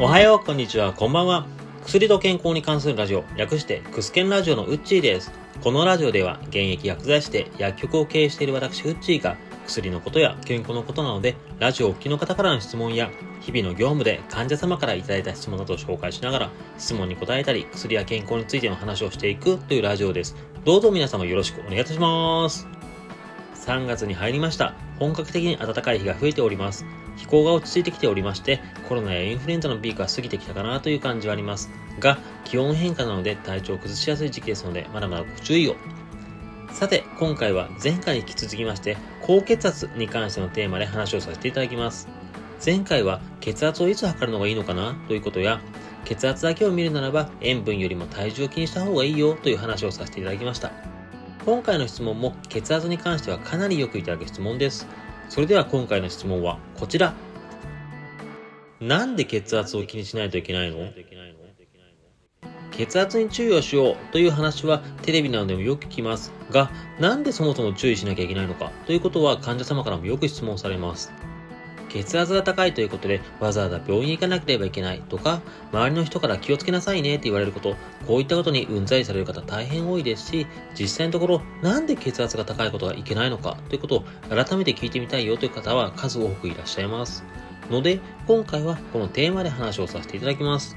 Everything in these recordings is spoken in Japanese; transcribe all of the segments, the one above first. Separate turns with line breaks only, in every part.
おはよう、こんにちは、こんばんは。薬と健康に関するラジオ、略してクスケンラジオのウッチーです。このラジオでは、現役薬剤師で薬局を経営している私、ウッチーが、薬のことや健康のことなので、ラジオをお聞きの方からの質問や、日々の業務で患者様からいただいた質問などを紹介しながら、質問に答えたり、薬や健康についての話をしていくというラジオです。どうぞ皆様よろしくお願いいたします。3月に入りました。本格的に暖かい日が増えております。気候が落ち着いてきておりまして、コロナやインフルエンザのピークは過ぎてきたかなという感じはあります。が、気温変化なので体調を崩しやすい時期ですので、まだまだご注意を。さて、今回は前回に引き続きまして、高血圧に関してのテーマで話をさせていただきます。前回は血圧をいつ測るのがいいのかなということや、血圧だけを見るならば塩分よりも体重を気にした方がいいよという話をさせていただきました。今回の質問も血圧に関してはかなりよくいただく質問です。それでは今回の質問はこちら。なんで血圧を気にしないといけないの？血圧に注意をしようという話はテレビなどでもよく聞きますが、なんでそもそも注意しなきゃいけないのかということは患者様からもよく質問されます。血圧が高いということでわざわざ病院へ行かなければいけないとか、周りの人から気をつけなさいねって言われること、こういったことにうんざりされる方大変多いですし、実際のところなんで血圧が高いことがいけないのかということを改めて聞いてみたいよという方は数多くいらっしゃいます。ので、今回はこのテーマで話をさせていただきます。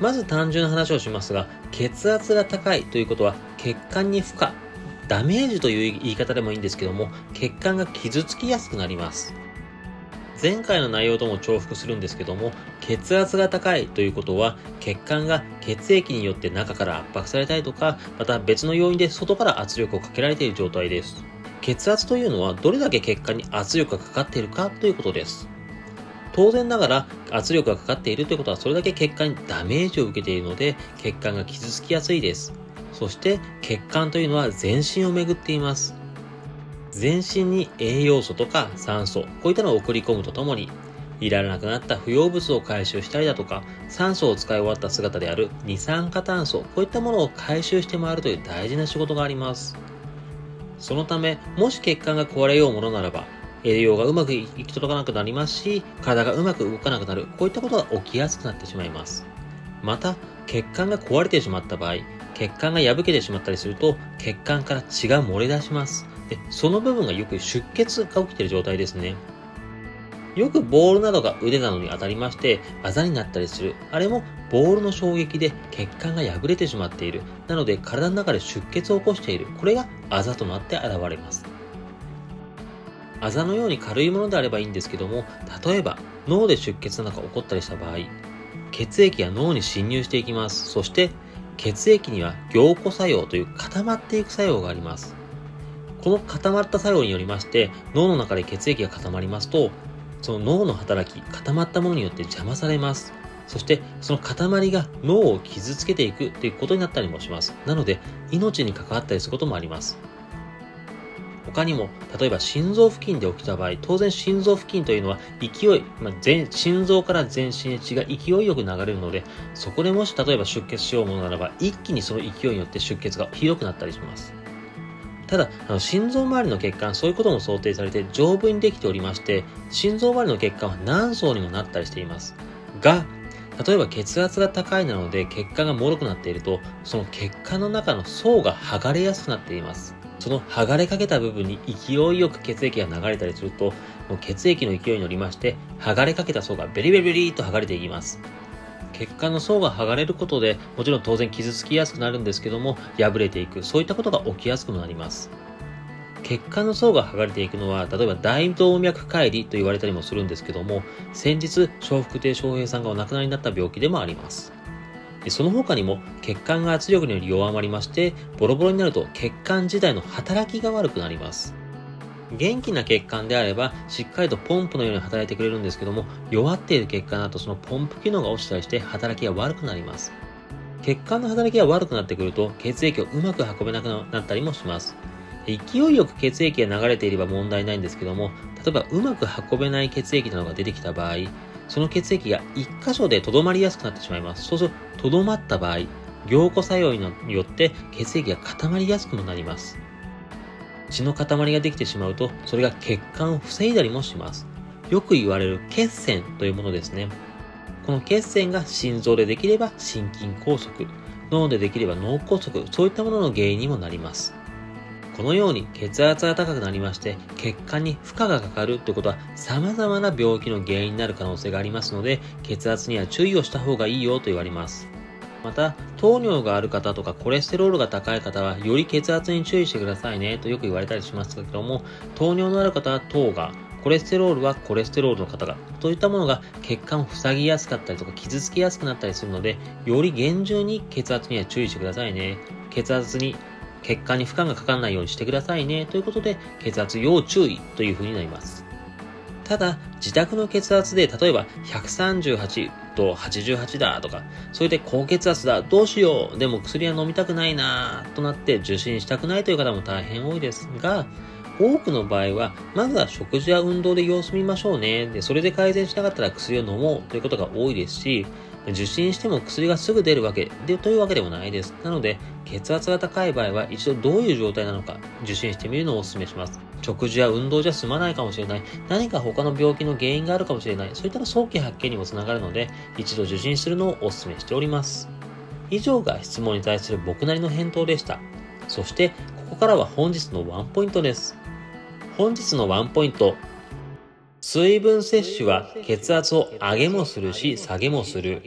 まず単純な話をしますが、血圧が高いということは血管に負荷、ダメージという言い方でもいいんですけども、血管が傷つきやすくなります。前回の内容とも重複するんですけども、血圧が高いということは、血管が血液によって中から圧迫されたりとか、また別の要因で外から圧力をかけられている状態です。血圧というのはどれだけ血管に圧力がかかっているかということです。当然ながら圧力がかかっているということはそれだけ血管にダメージを受けているので血管が傷つきやすいです。そして血管というのは全身をめぐっています。全身に栄養素とか酸素、こういったのを送り込むとともに、いられなくなった不要物を回収したりだとか、酸素を使い終わった姿である二酸化炭素、こういったものを回収して回るという大事な仕事があります。そのため、もし血管が壊れようものならば、栄養がうまく行き届かなくなりますし、体がうまく動かなくなる、こういったことが起きやすくなってしまいます。また、血管が壊れてしまった場合、血管が破けてしまったりすると、血管から血が漏れ出します。で、その部分がよく出血が起きている状態ですね。よくボールなどが腕などに当たりまして、あざになったりする。あれもボールの衝撃で血管が破れてしまっている。なので体の中で出血を起こしている。これがあざとなって現れます。あざのように軽いものであればいいんですけども、例えば脳で出血なんか起こったりした場合、血液が脳に侵入していきます。そして血液には凝固作用という固まっていく作用があります。この固まった作用によりまして、脳の中で血液が固まりますと、その脳の働き、固まったものによって邪魔されます。そして、その塊が脳を傷つけていくということになったりもします。なので、命に関わったりすることもあります。他にも、例えば心臓付近で起きた場合、当然心臓付近というのは勢い、まあ、全心臓から全身へ血が勢いよく流れるので、そこでもし例えば出血しようものならば、一気にその勢いによって出血がひどくなったりします。ただ、あの心臓周りの血管、そういうことも想定されて丈夫にできておりまして、心臓周りの血管は何層にもなったりしています。が、例えば血圧が高いなので血管が脆くなっていると、その血管の中の層が剥がれやすくなっています。その剥がれかけた部分に勢いよく血液が流れたりすると、もう血液の勢いに乗りまして、剥がれかけた層がベリベリベリと剥がれていきます。血管の層が剥がれることで、もちろん当然傷つきやすくなるんですけども、破れていく、そういったことが起きやすくなります。血管の層が剥がれていくのは、例えば大動脈解離と言われたりもするんですけども、先日、笑福亭笑瓶さんがお亡くなりになった病気でもあります。その他にも血管が圧力により弱まりまして、ボロボロになると血管自体の働きが悪くなります。元気な血管であれば、しっかりとポンプのように働いてくれるんですけども、弱っている血管だとそのポンプ機能が落ちたりして働きが悪くなります。血管の働きが悪くなってくると、血液をうまく運べなくなったりもします。勢いよく血液が流れていれば問題ないんですけども、例えばうまく運べない血液などが出てきた場合、その血液が一箇所で留まりやすくなってしまいます。そうすると、留まった場合、凝固作用によって血液が固まりやすくもなります。血の塊ができてしまうと、それが血管を防いだりもします。よく言われる血栓というものですね。この血栓が心臓でできれば心筋梗塞、脳でできれば脳梗塞、そういったものの原因にもなります。このように血圧が高くなりまして血管に負荷がかかるということは様々な病気の原因になる可能性がありますので血圧には注意をした方がいいよと言われます。また、糖尿がある方とかコレステロールが高い方はより血圧に注意してくださいねとよく言われたりしますけども糖尿のある方は糖がコレステロールはコレステロールの方が、といったものが血管を塞ぎやすかったりとか傷つきやすくなったりするので、より厳重に血圧には注意してくださいね。血圧に血管に負荷がかからないようにしてくださいね。ということで、血圧要注意という風になります。ただ、自宅の血圧で、例えば138と88だとか、それで高血圧だ、どうしよう、でも薬は飲みたくないなとなって受診したくないという方も大変多いですが、多くの場合は、まずは食事や運動で様子見ましょうね。で、それで改善しなかったら薬を飲もうということが多いですし、受診しても薬がすぐ出るわけで、というわけでもないです。なので、血圧が高い場合は一度どういう状態なのか受診してみるのをお勧めします。食事や運動じゃ済まないかもしれない。何か他の病気の原因があるかもしれない。そういったら早期発見にもつながるので、一度受診するのをお勧めしております。以上が質問に対する僕なりの返答でした。そして、ここからは本日のワンポイントです。本日のワンポイント。水分摂取は血圧を上げもするし下げもする。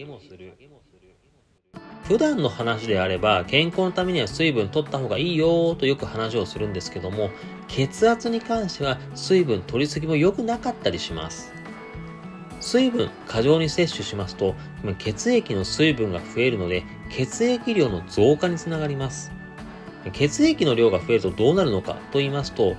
普段の話であれば健康のためには水分取った方がいいよとよく話をするんですけども血圧に関しては水分取りすぎも良くなかったりします。水分過剰に摂取しますと血液の水分が増えるので血液量の増加につながります。血液の量が増えるとどうなるのかと言いますと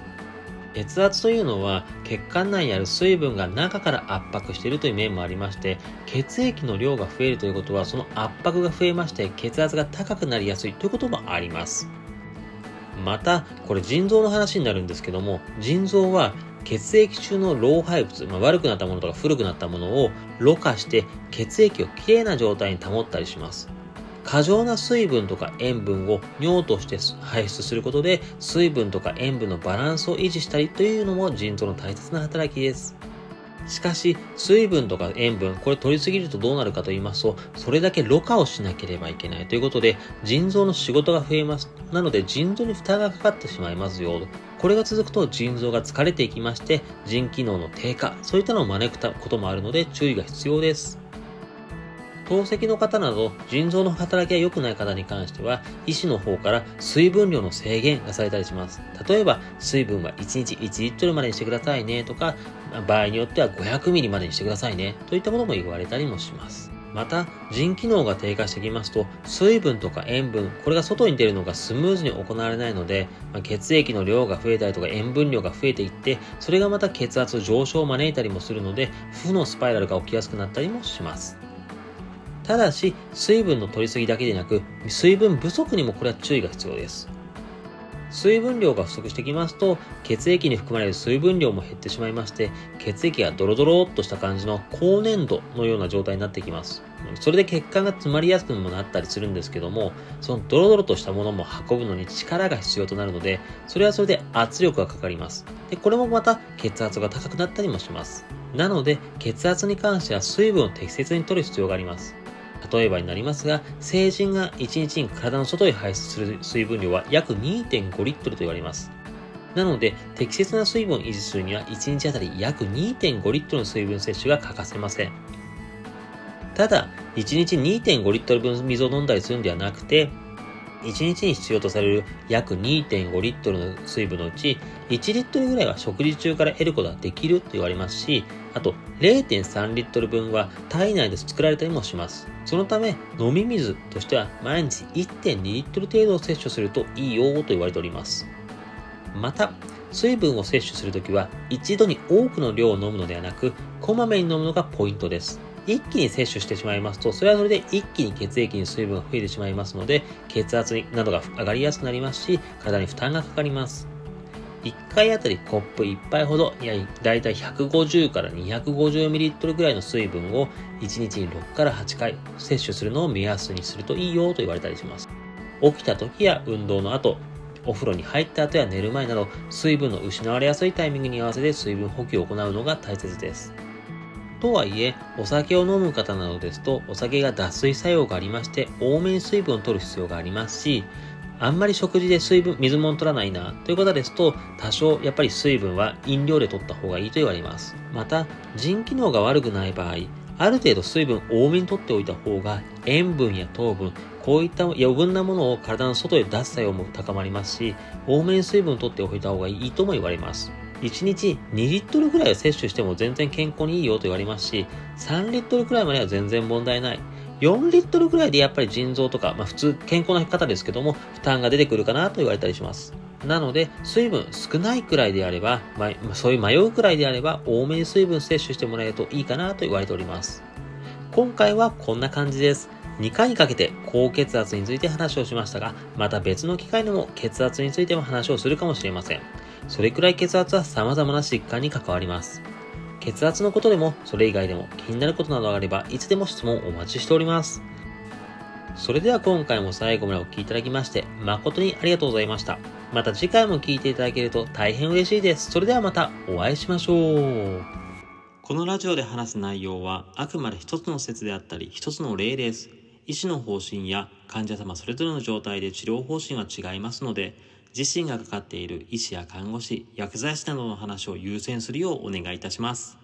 血圧というのは血管内にある水分が中から圧迫しているという面もありまして血液の量が増えるということはその圧迫が増えまして血圧が高くなりやすいということもあります。またこれ腎臓の話になるんですけども腎臓は血液中の老廃物、まあ、悪くなったものとか古くなったものをろ過して血液をきれいな状態に保ったりします。過剰な水分とか塩分を尿として排出することで水分とか塩分のバランスを維持したりというのも腎臓の大切な働きです。しかし、水分とか塩分、これ取りすぎるとどうなるかと言いますと、それだけろ過をしなければいけないということで、腎臓の仕事が増えます。なので、腎臓に負担がかかってしまいますよ。これが続くと腎臓が疲れていきまして、腎機能の低下、そういったのを招くこともあるので注意が必要です。透析の方など腎臓の働きが良くない方に関しては医師の方から水分量の制限がされたりします例えば水分は1日1リットルまでにしてくださいねとか場合によっては500ミリまでにしてくださいねといったものも言われたりもしますまた、腎機能が低下してきますと、水分とか塩分、これが外に出るのがスムーズに行われないので、まあ、血液の量が増えたりとか塩分量が増えていって、それがまた血圧上昇を招いたりもするので、負のスパイラルが起きやすくなったりもします。ただし、水分の取りすぎだけでなく、水分不足にもこれは注意が必要です。水分量が不足してきますと、血液に含まれる水分量も減ってしまいまして、血液がドロドロっとした感じの高粘度のような状態になってきます。それで血管が詰まりやすくもなったりするんですけども、そのドロドロとしたものも運ぶのに力が必要となるので、それはそれで圧力がかかります。で、これもまた血圧が高くなったりもします。なので、血圧に関しては水分を適切に取る必要があります。例えばになりますが、成人が1日に体の外へ排出する水分量は約2.5リットルと言われます。なので、適切な水分を維持するには1日あたり約2.5リットルの水分摂取が欠かせません。ただ、1日2.5リットル分水を飲んだりするんではなくて、1日に必要とされる約2.5リットルの水分のうち、1リットルぐらいは食事中から得ることができると言われますし、あと0.3リットル分は体内で作られたりもします。そのため、飲み水としては毎日1.2リットル程度を摂取するといいよと言われております。また、水分を摂取するときは一度に多くの量を飲むのではなく、こまめに飲むのがポイントです。一気に摂取してしまいますと、それはそれで一気に血液に水分が増えてしまいますので、血圧などが上がりやすくなりますし、体に負担がかかります。1回あたりコップ1杯ほど、いや、だいたい150から 250ml ぐらいの水分を1日に6から8回摂取するのを目安にするといいよと言われたりします。起きた時や運動の後、お風呂に入った後や寝る前など、水分の失われやすいタイミングに合わせて水分補給を行うのが大切です。とはいえ、お酒を飲む方などですと、お酒が脱水作用がありまして、多めに水分を取る必要がありますし、あんまり食事で水分、水も取らないなという方ですと、多少やっぱり水分は飲料で取った方がいいと言われます。また、腎機能が悪くない場合、ある程度水分多めに取っておいた方が塩分や糖分、こういった余分なものを体の外へ出す作用も高まりますし、多めに水分を取っておいた方がいいとも言われます。1日2リットルぐらいは摂取しても全然健康にいいよと言われますし、3リットルくらいまでは全然問題ない。4リットルぐらいでやっぱり腎臓とか、まあ普通健康な方ですけども、負担が出てくるかなと言われたりします。なので、水分少ないくらいであれば、まあ、そういう迷うくらいであれば、多めに水分摂取してもらえるといいかなと言われております。今回はこんな感じです。2回にかけて高血圧について話をしましたが、また別の機会でも血圧についても話をするかもしれません。それくらい血圧は様々な疾患に関わります。血圧のことでも、それ以外でも気になることなどがあれば、いつでも質問お待ちしております。それでは今回も最後までお聴きいただきまして、誠にありがとうございました。また次回も聴いていただけると大変嬉しいです。それではまたお会いしましょう。このラジオで話す内容はあくまで一つの説であったり一つの例です。医師の方針や患者様それぞれの状態で治療方針は違いますので、自身がかかっている医師や看護師、薬剤師などの話を優先するようお願いいたします。